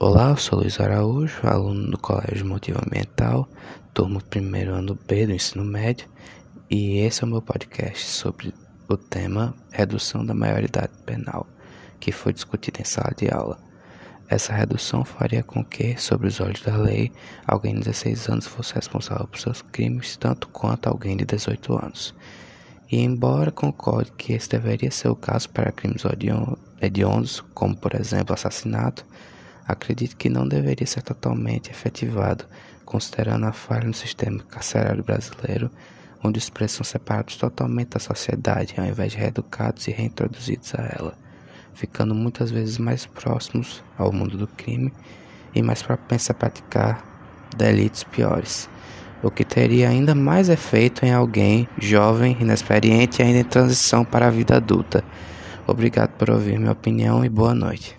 Olá, eu sou Luiz Araújo, aluno do Colégio Motivo Ambiental, turma primeiro ano B do ensino médio, e esse é o meu podcast sobre o tema redução da maioridade penal, que foi discutido em sala de aula. Essa redução faria com que, sobre os olhos da lei, alguém de 16 anos fosse responsável por seus crimes tanto quanto alguém de 18 anos. E embora concorde que esse deveria ser o caso para crimes hediondos, como por exemplo assassinato, acredito que não deveria ser totalmente efetivado, considerando a falha no sistema carcerário brasileiro, onde os presos são separados totalmente da sociedade, ao invés de reeducados e reintroduzidos a ela, ficando muitas vezes mais próximos ao mundo do crime e mais propensos a praticar delitos piores, o que teria ainda mais efeito em alguém jovem, inexperiente e ainda em transição para a vida adulta. Obrigado por ouvir minha opinião e boa noite.